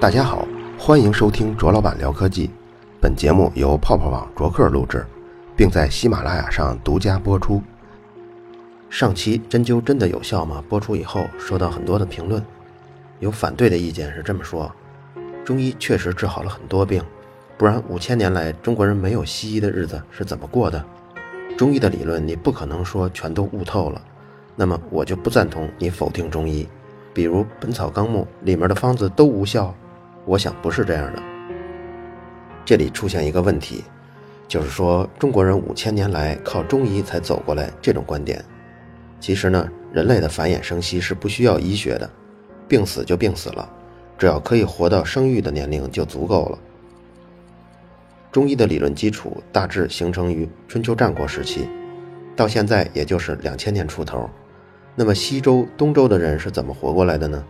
大家好，欢迎收听卓老板聊科技。本节目由泡泡网卓克录制，并在喜马拉雅上独家播出。上期针灸真的有效吗？播出以后收到很多的评论，有反对的意见是这么说：中医确实治好了很多病，不然五千年来中国人没有西医的日子是怎么过的？中医的理论你不可能说全都悟透了，那么我就不赞同你否定中医。比如《本草纲目》里面的方子都无效。我想不是这样的。这里出现一个问题，就是说中国人五千年来靠中医才走过来这种观点。其实呢，人类的繁衍生息是不需要医学的，病死就病死了，只要可以活到生育的年龄就足够了。中医的理论基础大致形成于春秋战国时期，到现在也就是两千年出头。那么西周、东周的人是怎么活过来的呢？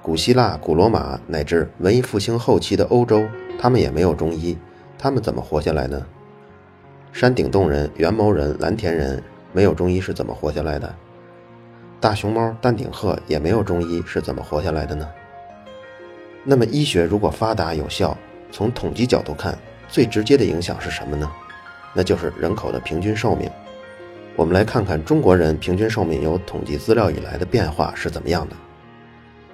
古希腊、古罗马乃至文艺复兴后期的欧洲，他们也没有中医，他们怎么活下来呢？山顶洞人、元谋人、蓝田人没有中医是怎么活下来的？大熊猫、丹顶鹤也没有中医是怎么活下来的呢？那么医学如果发达有效，从统计角度看，最直接的影响是什么呢？那就是人口的平均寿命。我们来看看中国人平均寿命有统计资料以来的变化是怎么样的。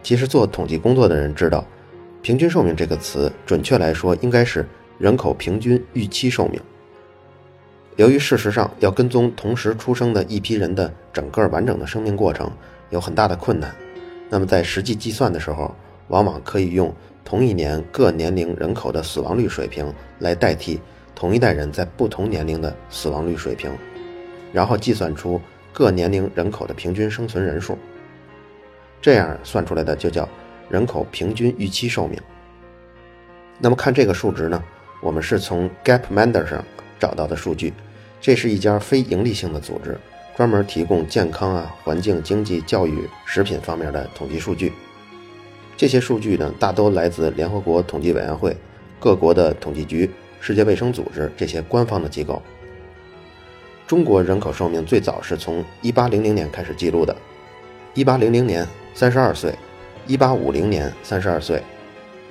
其实做统计工作的人知道，“平均寿命”这个词，准确来说应该是人口平均预期寿命。由于事实上要跟踪同时出生的一批人的整个完整的生命过程有很大的困难，那么在实际计算的时候，往往可以用同一年各年龄人口的死亡率水平来代替同一代人在不同年龄的死亡率水平，然后计算出各年龄人口的平均生存人数。这样算出来的就叫人口平均预期寿命。那么看这个数值呢？我们是从 Gapminder 上找到的数据。这是一家非营利性的组织，专门提供健康啊、环境、经济、教育、食品方面的统计数据。这些数据呢，大都来自联合国统计委员会、各国的统计局、世界卫生组织这些官方的机构。中国人口寿命最早是从1800年开始记录的，1800年。三十二岁，一八五零年三十二岁，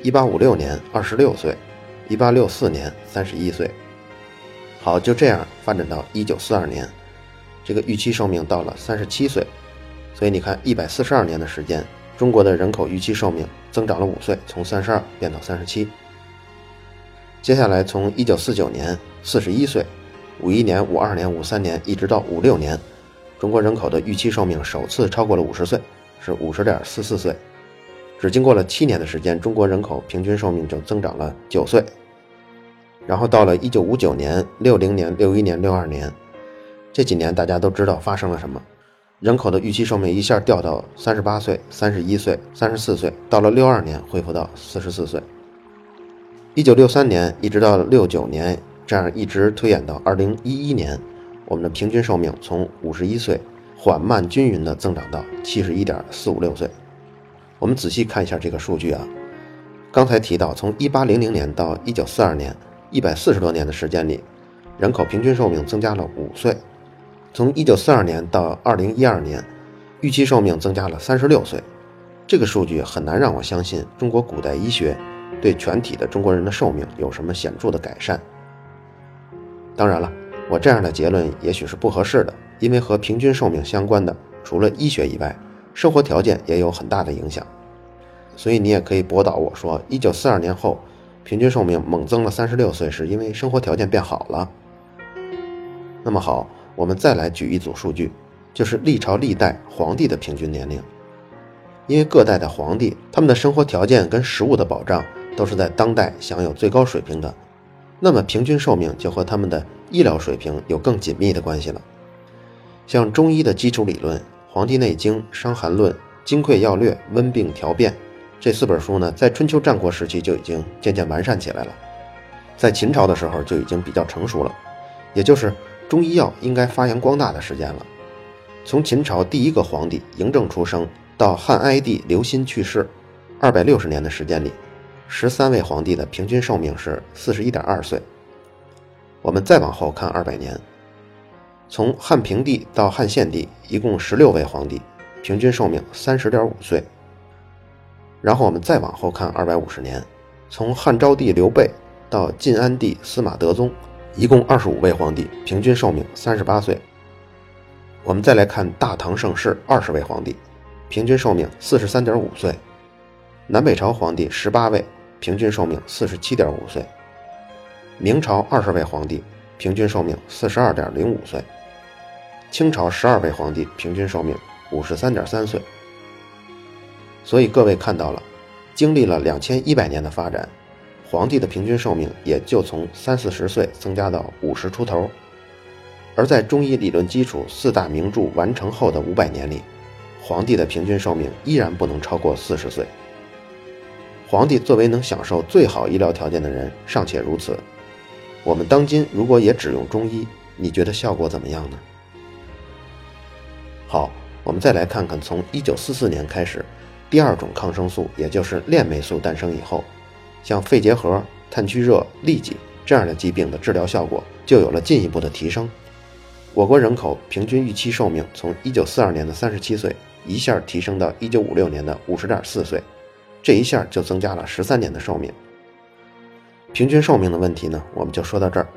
一八五六年二十六岁，一八六四年三十一岁。好，就这样发展到一九四二年，这个预期寿命到了三十七岁。所以你看，一百四十二年的时间，中国的人口预期寿命增长了五岁，从三十二变到三十七。接下来从一九四九年四十一岁，五一年、五二年、五三年，一直到五六年，中国人口的预期寿命首次超过了五十岁。是五十点四四岁，只经过了七年的时间，中国人口平均寿命就增长了九岁。然后到了一九五九年、六零年、六一年、六二年，这几年大家都知道发生了什么，人口的预期寿命一下掉到三十八岁、三十一岁、三十四岁，到了六二年恢复到四十四岁。一九六三年一直到六九年，这样一直推演到二零一一年，我们的平均寿命从五十一岁。缓慢均匀地增长到七十一点四五六岁。我们仔细看一下这个数据啊，刚才提到，从一八零零年到一九四二年，一百四十多年的时间里，人口平均寿命增加了五岁。从一九四二年到二零一二年，预期寿命增加了三十六岁。这个数据很难让我相信中国古代医学对全体的中国人的寿命有什么显著的改善。当然了，我这样的结论也许是不合适的。因为和平均寿命相关的，除了医学以外，生活条件也有很大的影响。所以你也可以驳倒我说，一九四二年后，平均寿命猛增了三十六岁，是因为生活条件变好了。那么好，我们再来举一组数据，就是历朝历代皇帝的平均年龄。因为各代的皇帝，他们的生活条件跟食物的保障都是在当代享有最高水平的，那么平均寿命就和他们的医疗水平有更紧密的关系了。像中医的基础理论《黄帝内经》《伤寒论》《金匮要略》《温病调变》这四本书呢，在春秋战国时期就已经渐渐完善起来了，在秦朝的时候就已经比较成熟了，也就是中医药应该发扬光大的时间了。从秦朝第一个皇帝嬴政出生到汉哀帝刘歆去世，二百六十年的时间里，十三位皇帝的平均寿命是四十一点二岁。我们再往后看二百年。从汉平帝到汉献帝，一共十六位皇帝，平均寿命三十点五岁。然后我们再往后看二百五十年，从汉昭帝刘备到晋安帝司马德宗，一共二十五位皇帝，平均寿命三十八岁。我们再来看大唐盛世二十位皇帝，平均寿命四十三点五岁；南北朝皇帝十八位，平均寿命四十七点五岁；明朝二十位皇帝，平均寿命四十二点零五岁；清朝十二位皇帝，平均寿命五十三点三岁。所以各位看到了，经历了两千一百年的发展，皇帝的平均寿命也就从三四十岁增加到五十出头。而在中医理论基础四大名著完成后的五百年里，皇帝的平均寿命依然不能超过四十岁。皇帝作为能享受最好医疗条件的人，尚且如此，我们当今如果也只用中医，你觉得效果怎么样呢？好，我们再来看看从一九四四年开始，第二种抗生素，也就是链霉素诞生以后，像肺结核、炭疽热、痢疾这样的疾病的治疗效果就有了进一步的提升。我国人口平均预期寿命从1942年的37岁一下提升到1956年的50.4岁，这一下就增加了13年的寿命。平均寿命的问题呢，我们就说到这儿。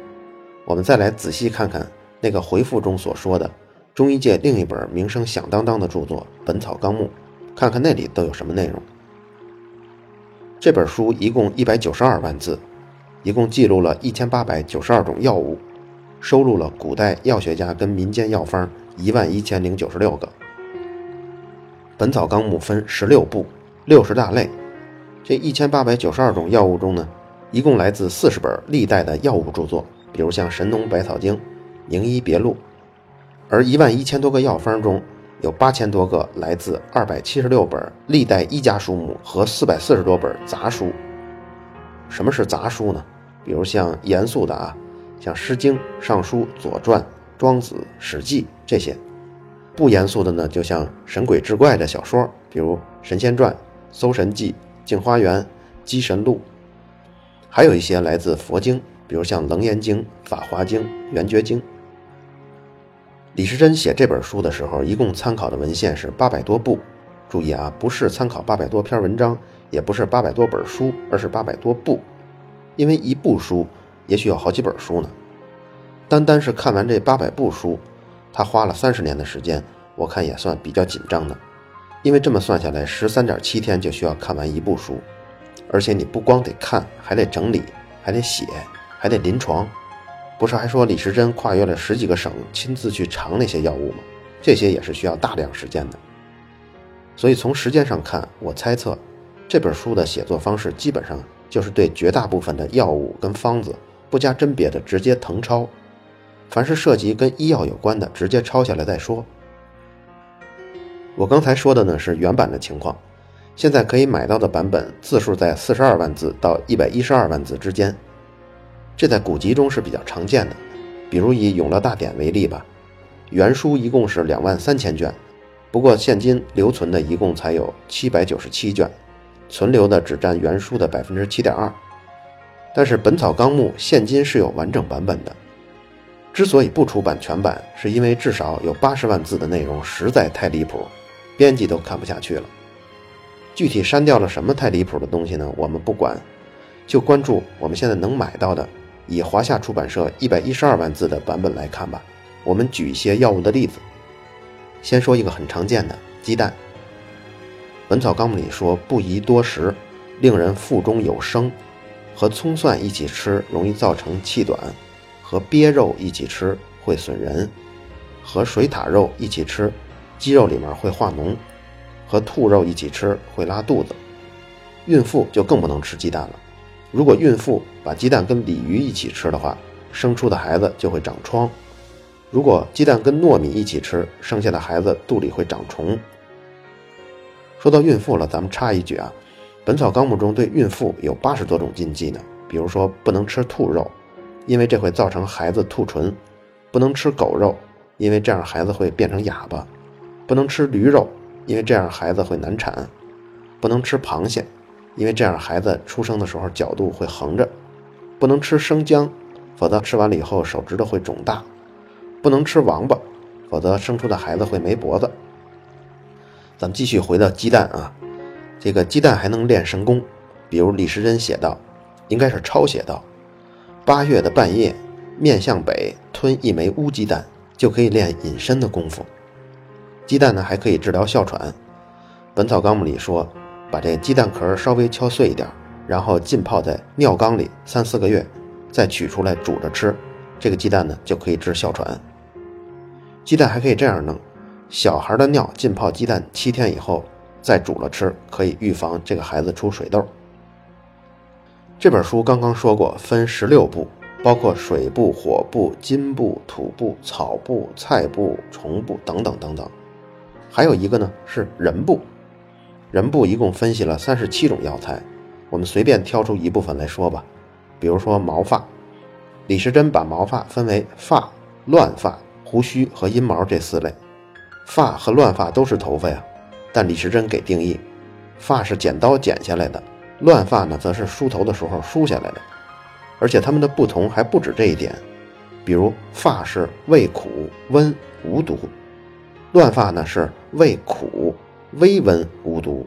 我们再来仔细看看那个回复中所说的中医界另一本名声响当当的著作《本草纲目》，看看那里都有什么内容。这本书一共192万字，一共记录了1892种药物。收录了古代药学家跟民间药方一万一千零九十六个，《本草纲目》分十六部，六十大类。这一千八百九十二种药物中呢，一共来自四十本历代的药物著作，比如像《神农百草经》《名医别录》，而一万一千多个药方中有八千多个来自二百七十六本历代医家书目和四百四十多本杂书。什么是杂书呢？比如像严肃的啊。像《诗经》《尚书》《左传》《庄子》《史记》这些，不严肃的呢，就像神鬼志怪的小说，比如《神仙传》《搜神记》《镜花缘》《鸡神录》，还有一些来自佛经，比如像《楞严经》《法华经》《圆觉经》。李时珍写这本书的时候，一共参考的文献是八百多部。注意啊，不是参考八百多篇文章，也不是八百多本书，而是八百多部，因为一部书。也许有好几本书呢，单单是看完这八百部书，他花了三十年的时间，我看也算比较紧张的，因为这么算下来，十三点七天就需要看完一部书，而且你不光得看，还得整理，还得写，还得临床，不是还说李时珍跨越了十几个省，亲自去尝那些药物吗？这些也是需要大量时间的，所以从时间上看，我猜测这本书的写作方式基本上就是对绝大部分的药物跟方子。不加甄别的直接誊抄，凡是涉及跟医药有关的，直接抄下来再说。我刚才说的呢是原版的情况，现在可以买到的版本字数在四十二万字到一百一十二万字之间，这在古籍中是比较常见的。比如以《永乐大典》为例吧，原书一共是两万三千卷，不过现今留存的一共才有七百九十七卷，存留的只占原书的百分之七点二。但是《本草纲目》现今是有完整版本的，之所以不出版全版，是因为至少有八十万字的内容实在太离谱，编辑都看不下去了。具体删掉了什么太离谱的东西呢？我们不管，就关注我们现在能买到的，以华夏出版社一百一十二万字的版本来看吧。我们举一些药物的例子，先说一个很常见的鸡蛋，《本草纲目》里说不宜多食，令人腹中有声。和葱蒜一起吃容易造成气短，和鳖肉一起吃会损人，和水獭肉一起吃，鸡肉里面会化脓，和兔肉一起吃会拉肚子。孕妇就更不能吃鸡蛋了。如果孕妇把鸡蛋跟鲤鱼一起吃的话，生出的孩子就会长疮。如果鸡蛋跟糯米一起吃，生下的孩子肚里会长虫。说到孕妇了，咱们插一句啊。《本草纲目》中对孕妇有八十多种禁忌呢，比如说不能吃兔肉，因为这会造成孩子兔唇；不能吃狗肉，因为这样孩子会变成哑巴；不能吃驴肉，因为这样孩子会难产；不能吃螃蟹，因为这样孩子出生的时候角度会横着；不能吃生姜，否则吃完了以后手指头会肿大；不能吃王八，否则生出的孩子会没脖子。咱们继续回到鸡蛋啊，这个鸡蛋还能练神功，比如李时珍写道，应该是抄写道：八月的半夜，面向北吞一枚乌鸡蛋，就可以练隐身的功夫。鸡蛋呢还可以治疗哮喘，《本草纲目》里说，把这鸡蛋壳稍微敲碎一点，然后浸泡在尿缸里三四个月，再取出来煮着吃，这个鸡蛋呢就可以治哮喘。鸡蛋还可以这样弄。小孩的尿浸泡鸡蛋七天以后再煮了吃，可以预防这个孩子出水痘。这本书刚刚说过，分十六部，包括水部、火部、金部、土部、草部、菜部、虫部等等等等。还有一个呢是人部，人部一共分析了三十七种药材，我们随便挑出一部分来说吧。比如说毛发，李时珍把毛发分为发、乱发、胡须和阴毛这四类。发和乱发都是头发呀，但李时珍给定义，发是剪刀剪下来的，乱发呢则是梳头的时候梳下来的，而且它们的不同还不止这一点，比如发是味苦温无毒，乱发呢是味苦微温无毒，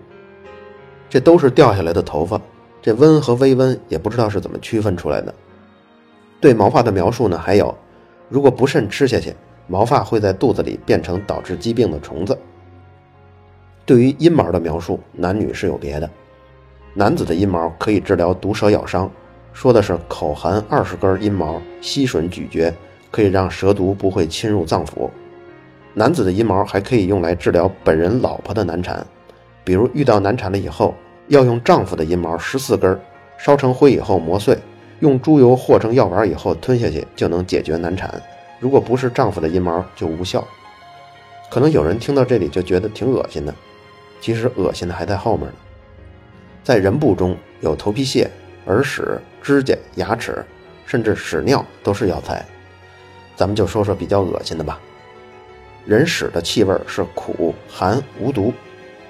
这都是掉下来的头发，这温和微温也不知道是怎么区分出来的。对毛发的描述呢，还有，如果不慎吃下去。毛发会在肚子里变成导致疾病的虫子。对于阴毛的描述，男女是有别的。男子的阴毛可以治疗毒蛇咬伤，说的是口含二十根阴毛，吸吮咀嚼，可以让蛇毒不会侵入脏腑。男子的阴毛还可以用来治疗本人老婆的难产，比如遇到难产了以后，要用丈夫的阴毛十四根，烧成灰以后磨碎，用猪油和成药丸以后吞下去，就能解决难产。如果不是丈夫的阴毛就无效，可能有人听到这里就觉得挺恶心的，其实恶心的还在后面呢。在人部中有头皮屑、耳屎、指甲、牙齿，甚至屎尿都是药材。咱们就说说比较恶心的吧。人屎的气味是苦、寒、无毒，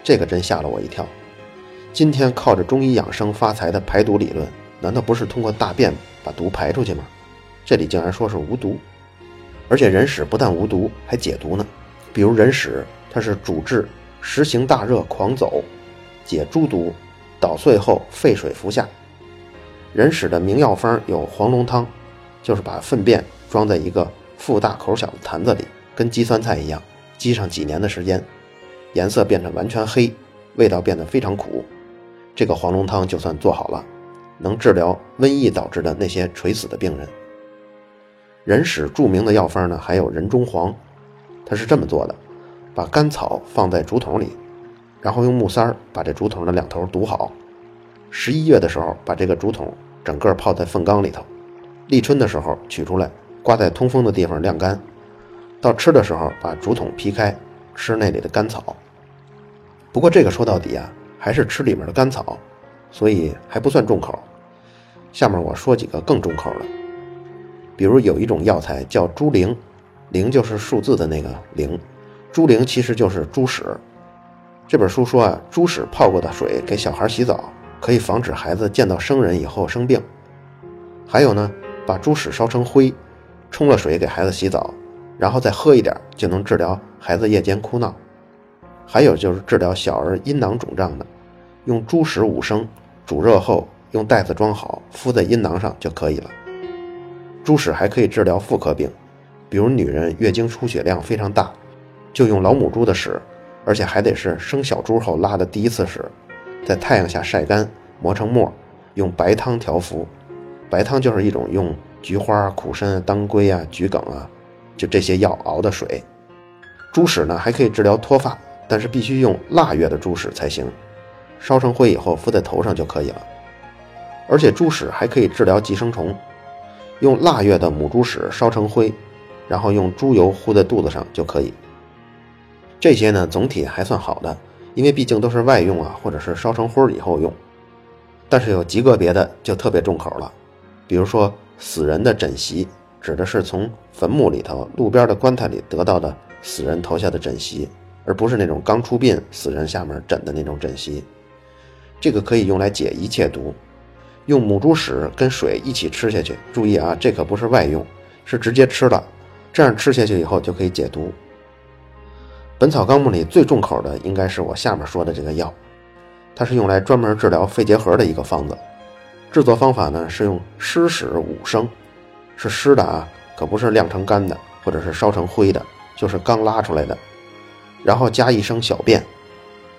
这个真吓了我一跳。今天靠着中医养生发财的排毒理论，难道不是通过大便把毒排出去吗？这里竟然说是无毒。而且人屎不但无毒，还解毒呢。比如人屎，它是主治实行大热狂走，解诸毒，捣碎后沸水服下。人屎的名药方有黄龙汤，就是把粪便装在一个腹大口小的坛子里，跟积酸菜一样，积上几年的时间，颜色变成完全黑，味道变得非常苦。这个黄龙汤就算做好了，能治疗瘟疫导致的那些垂死的病人。人史著名的药方呢，还有人中黄，它是这么做的：把甘草放在竹筒里，然后用木塞儿把这竹筒的两头堵好。十一月的时候，把这个竹筒整个泡在粪缸里头；立春的时候取出来，挂在通风的地方晾干。到吃的时候，把竹筒劈开，吃那里的干草。不过这个说到底啊，还是吃里面的干草，所以还不算重口。下面我说几个更重口的。比如有一种药材叫猪苓，苓就是数字的那个苓，猪苓其实就是猪屎。这本书说啊，猪屎泡过的水给小孩洗澡，可以防止孩子见到生人以后生病。还有呢，把猪屎烧成灰，冲了水给孩子洗澡，然后再喝一点，就能治疗孩子夜间哭闹。还有就是治疗小儿阴囊肿胀的，用猪屎五升，煮热后用袋子装好，敷在阴囊上就可以了。猪屎还可以治疗妇科病，比如女人月经出血量非常大，就用老母猪的屎，而且还得是生小猪后拉的第一次屎，在太阳下晒干，磨成沫，用白汤调服。白汤就是一种用菊花、苦参、当归啊、桔梗啊，就这些药熬的水。猪屎呢还可以治疗脱发，但是必须用腊月的猪屎才行，烧成灰以后敷在头上就可以了。而且猪屎还可以治疗寄生虫。用腊月的母猪屎烧成灰，然后用猪油糊在肚子上就可以。这些呢，总体还算好的，因为毕竟都是外用啊，或者是烧成灰以后用。但是有极个别的就特别重口了，比如说死人的枕席，指的是从坟墓里头、路边的棺材里得到的死人投下的枕席，而不是那种刚出殡死人下面枕的那种枕席。这个可以用来解一切毒。用母猪屎跟水一起吃下去，注意啊，这可不是外用，是直接吃了，这样吃下去以后就可以解毒。本草纲目里最重口的应该是我下面说的这个药，它是用来专门治疗肺结核的一个方子。制作方法呢是用湿使五升，是湿的啊，可不是晾成干的，或者是烧成灰的，就是刚拉出来的。然后加一升小便。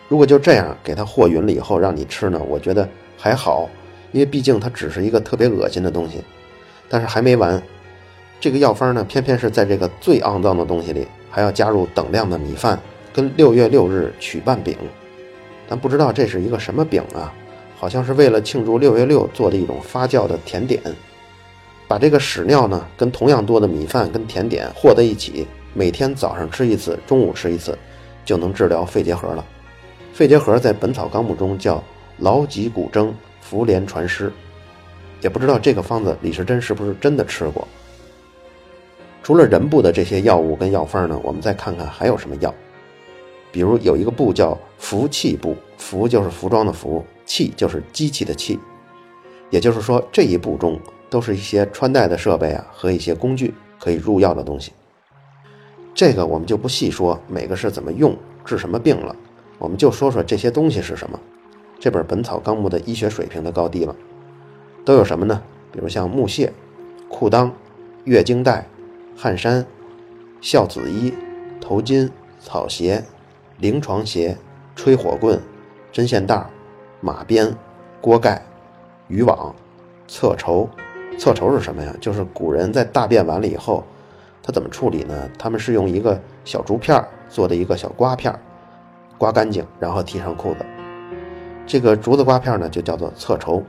如果就这样给它和匀了以后让你吃呢，我觉得还好，因为毕竟它只是一个特别恶心的东西。但是还没完，这个药方呢，偏偏是在这个最肮脏的东西里还要加入等量的米饭跟六月六日曲拌饼。但不知道这是一个什么饼啊？好像是为了庆祝六月六做的一种发酵的甜点。把这个屎尿呢跟同样多的米饭跟甜点和在一起，每天早上吃一次，中午吃一次，就能治疗肺结核了。肺结核在《本草纲目》中叫劳疾骨蒸茯连传湿。也不知道这个方子李时珍是不是真的吃过。除了人部的这些药物跟药方呢，我们再看看还有什么药。比如有一个部叫服器部，服就是服装的服，器就是机器的器。也就是说这一部中都是一些穿戴的设备啊和一些工具可以入药的东西。这个我们就不细说每个是怎么用治什么病了，我们就说说这些东西是什么。这本《本草纲目》的医学水平的高低了。都有什么呢？比如像木屑、裤裆、月经带、汗衫、孝子衣、头巾、草鞋、灵床鞋、吹火棍、针线袋、马鞭、锅盖、渔网、侧绸。侧筹是什么呀？就是古人在大便完了以后，他怎么处理呢？他们是用一个小竹片做的一个小刮片，刮干净，然后提上裤子。这个竹子刮片呢，就叫做侧筹。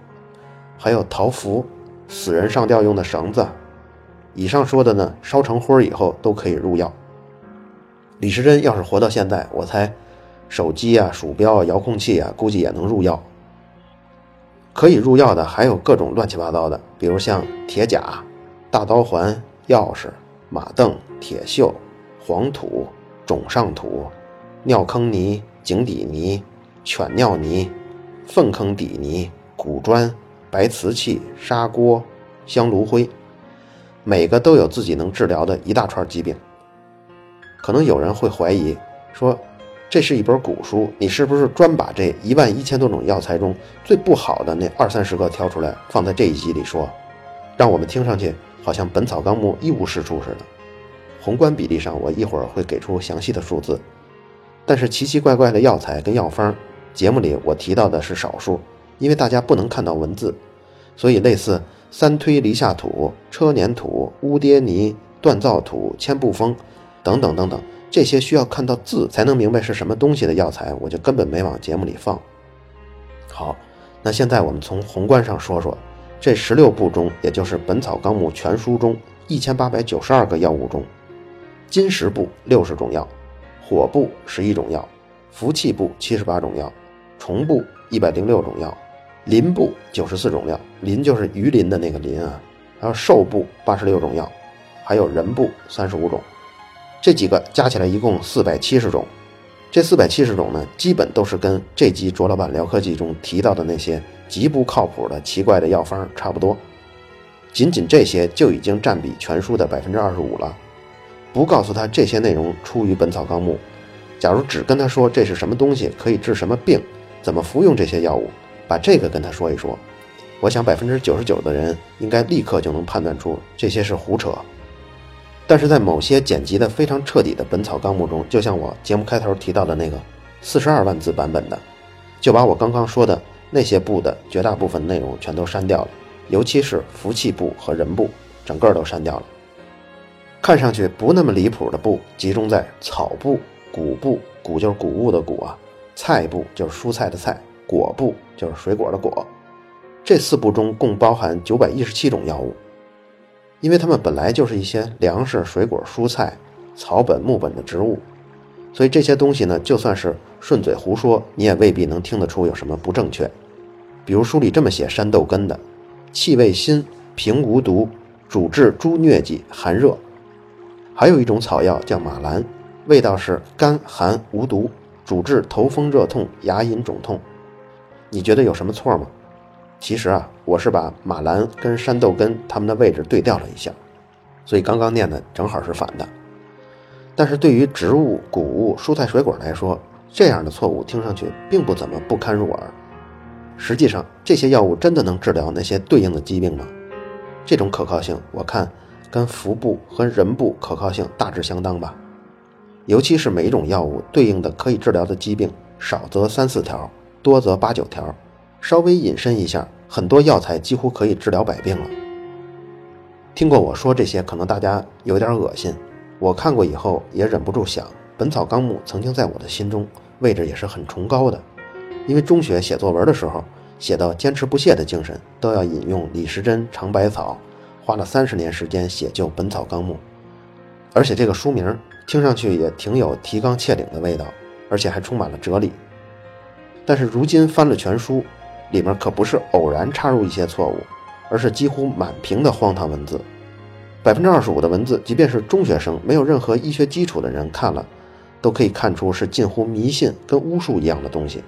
还有桃符，死人上吊用的绳子，以上说的呢，烧成灰以后都可以入药。李时珍要是活到现在，我猜，手机啊、鼠标啊、遥控器啊，估计也能入药。可以入药的还有各种乱七八糟的，比如像铁甲、大刀环、钥匙、马镫、铁锈、黄土、种上土、尿坑泥、井底泥、犬尿泥、粪坑底泥、古砖。白瓷器、砂锅、香炉灰，每个都有自己能治疗的一大串疾病。可能有人会怀疑说，这是一本古书，你是不是专把这一万一千多种药材中最不好的那二三十个挑出来放在这一集里说，让我们听上去好像《本草纲目》一无是处似的？宏观比例上，我一会儿会给出详细的数字。但是奇奇怪怪的药材跟药方，节目里我提到的是少数。因为大家不能看到文字，所以类似三推离下土、车碾土、乌跌泥、锻造土、千步风等等等等，这些需要看到字才能明白是什么东西的药材，我就根本没往节目里放。好，那现在我们从宏观上说说这十六部中，也就是《本草纲目》全书中一千八百九十二个药物中，金石部六十种药，火部十一种药，服气部七十八种药，虫部一百零六种药。鳞部九十四种药，鳞就是鱼鳞的那个鳞啊，还有兽部八十六种药，还有人部三十五种，这几个加起来一共四百七十种。这四百七十种呢，基本都是跟这集卓老板聊科技中提到的那些极不靠谱的奇怪的药方差不多。仅仅这些就已经占比全书的百分之二十五了。不告诉他这些内容出于《本草纲目》，假如只跟他说这是什么东西，可以治什么病，怎么服用这些药物。把这个跟他说一说，我想百分之九十九的人应该立刻就能判断出这些是胡扯。但是在某些剪辑的非常彻底的《本草纲目》中，就像我节目开头提到的那个四十二万字版本的，就把我刚刚说的那些部的绝大部分内容全都删掉了，尤其是服气部和人部，整个都删掉了。看上去不那么离谱的部，集中在草部、谷部，谷就是谷物的谷啊，菜部就是蔬菜的菜。果部就是水果的果，这四部中共包含九百一十七种药物，因为它们本来就是一些粮食、水果、蔬菜、草本、木本的植物，所以这些东西呢，就算是顺嘴胡说，你也未必能听得出有什么不正确。比如书里这么写山豆根的，气味辛，平无毒，主治诸疟疾、寒热。还有一种草药叫马兰，味道是甘寒无毒，主治头风热痛、牙龈肿痛。你觉得有什么错吗？其实啊，我是把马兰跟山豆根它们的位置对调了一下，所以刚刚念的正好是反的。但是对于植物、谷物、蔬菜、水果来说，这样的错误听上去并不怎么不堪入耳。实际上，这些药物真的能治疗那些对应的疾病吗？这种可靠性，我看跟服部和人部可靠性大致相当吧。尤其是每一种药物对应的可以治疗的疾病，少则三四条，多则八九条。稍微引申一下，很多药材几乎可以治疗百病了。听过我说这些，可能大家有点恶心。我看过以后也忍不住想，《本草纲目》曾经在我的心中位置也是很崇高的，因为中学写作文的时候写到坚持不懈的精神，都要引用李时珍尝百草，花了三十年时间写就《本草纲目》，而且这个书名听上去也挺有提纲挈领的味道，而且还充满了哲理。但是如今翻了全书，里面可不是偶然插入一些错误，而是几乎满屏的荒唐文字。百分之二十五的文字，即便是中学生、没有任何医学基础的人看了，都可以看出是近乎迷信、跟巫术一样的东西。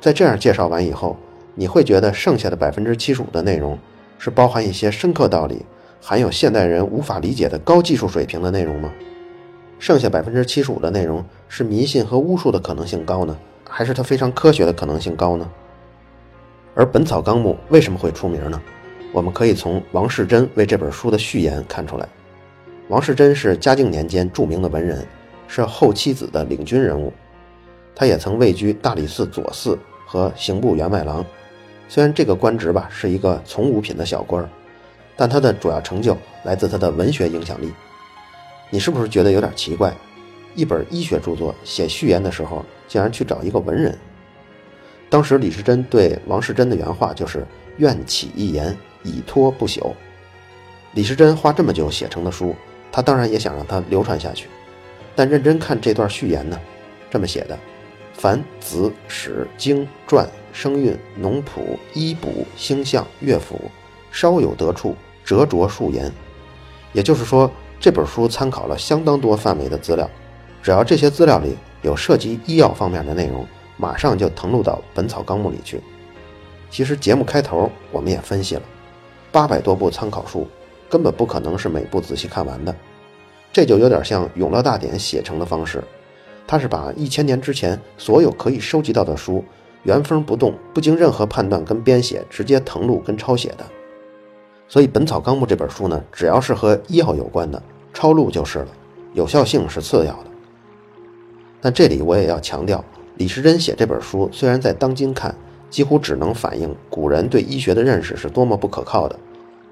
在这样介绍完以后，你会觉得剩下的百分之七十五的内容是包含一些深刻道理、含有现代人无法理解的高技术水平的内容吗？剩下百分之七十五的内容是迷信和巫术的可能性高呢，还是它非常科学的可能性高呢？而《本草纲目》为什么会出名呢？我们可以从王世贞为这本书的序言看出来。王世贞是嘉靖年间著名的文人，是后七子的领军人物。他也曾位居大理寺左寺和刑部员外郎。虽然这个官职吧是一个从五品的小官儿，但他的主要成就来自他的文学影响力。你是不是觉得有点奇怪？一本医学著作写序言的时候，竟然去找一个文人？当时李时珍对王世贞的原话就是“愿起一言”。以托不朽。李时珍花这么久写成的书，他当然也想让它流传下去。但认真看这段序言呢，这么写的：凡子史经传声韵农圃医卜星象乐府，稍有得处，折着数言。也就是说，这本书参考了相当多范围的资料，只要这些资料里有涉及医药方面的内容，马上就誊录到《本草纲目》里去。其实节目开头我们也分析了。八百多部参考书，根本不可能是每部仔细看完的，这就有点像《永乐大典》写成的方式，它是把一千年之前所有可以收集到的书原封不动、不经任何判断跟编写，直接誊录跟抄写的。所以《本草纲目》这本书呢，只要是和医药有关的，抄录就是了，有效性是次要的。但这里我也要强调，李时珍写这本书，虽然在当今看，几乎只能反映古人对医学的认识是多么不可靠的。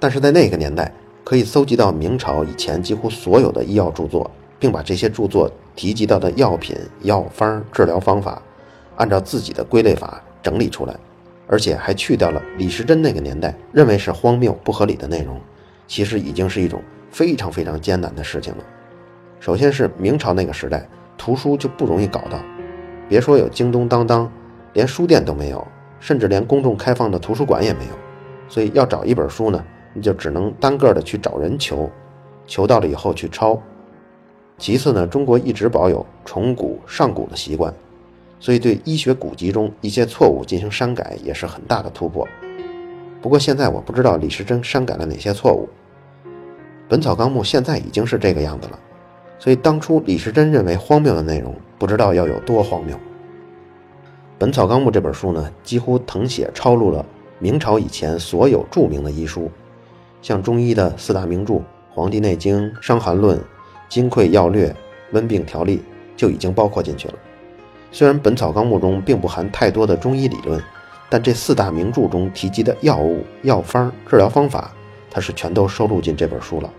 但是在那个年代，可以搜集到明朝以前几乎所有的医药著作，并把这些著作提及到的药品、药方、治疗方法，按照自己的归类法整理出来，而且还去掉了李时珍那个年代认为是荒谬不合理的内容，其实已经是一种非常非常艰难的事情了。首先是明朝那个时代，图书就不容易搞到，别说有京东当当，连书店都没有，甚至连公众开放的图书馆也没有，所以要找一本书呢。你就只能单个的去找人求，求到了以后去抄。其次呢，中国一直保有重古上古的习惯，所以对医学古籍中一些错误进行删改也是很大的突破。不过现在我不知道李时珍删改了哪些错误，《本草纲目》现在已经是这个样子了，所以当初李时珍认为荒谬的内容，不知道要有多荒谬。《本草纲目》这本书呢，几乎誊写抄录了明朝以前所有著名的医书。像中医的四大名著《黄帝内经》《伤寒论》《金匮要略》《温病条例》就已经包括进去了。虽然《本草纲目》中并不含太多的中医理论，但这四大名著中提及的药物、药方、治疗方法，它是全都收录进这本书了。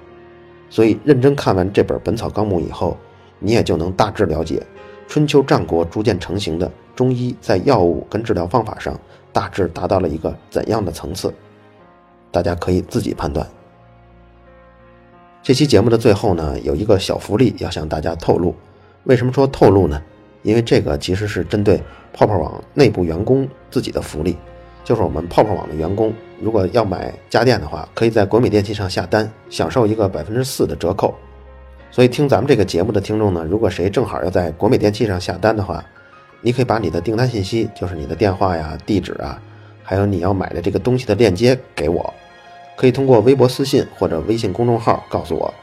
所以，认真看完这本《本草纲目》以后，你也就能大致了解春秋战国逐渐成型的中医在药物跟治疗方法上大致达到了一个怎样的层次。大家可以自己判断。这期节目的最后呢，有一个小福利要向大家透露。为什么说透露呢？因为这个其实是针对泡泡网内部员工自己的福利，就是我们泡泡网的员工，如果要买家电的话，可以在国美电器上下单，享受一个百分之四的折扣。所以听咱们这个节目的听众呢，如果谁正好要在国美电器上下单的话，你可以把你的订单信息，就是你的电话呀、地址啊，还有你要买的这个东西的链接给我。可以通过微博私信或者微信公众号告诉我，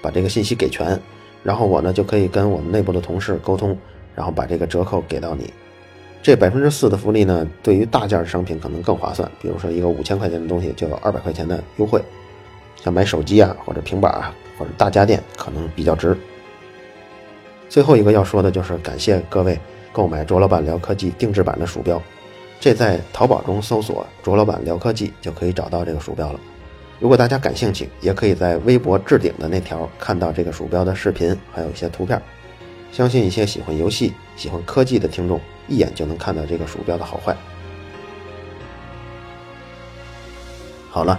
把这个信息给全，然后我呢就可以跟我们内部的同事沟通，然后把这个折扣给到你。这百分之四的福利呢，对于大件商品可能更划算，比如说一个五千块钱的东西就有二百块钱的优惠，像买手机啊或者平板啊或者大家电可能比较值。最后一个要说的就是感谢各位购买卓老板聊科技定制版的鼠标，这在淘宝中搜索“卓老板聊科技”就可以找到这个鼠标了。如果大家感兴趣，也可以在微博置顶的那条看到这个鼠标的视频，还有一些图片。相信一些喜欢游戏、喜欢科技的听众，一眼就能看到这个鼠标的好坏。好了，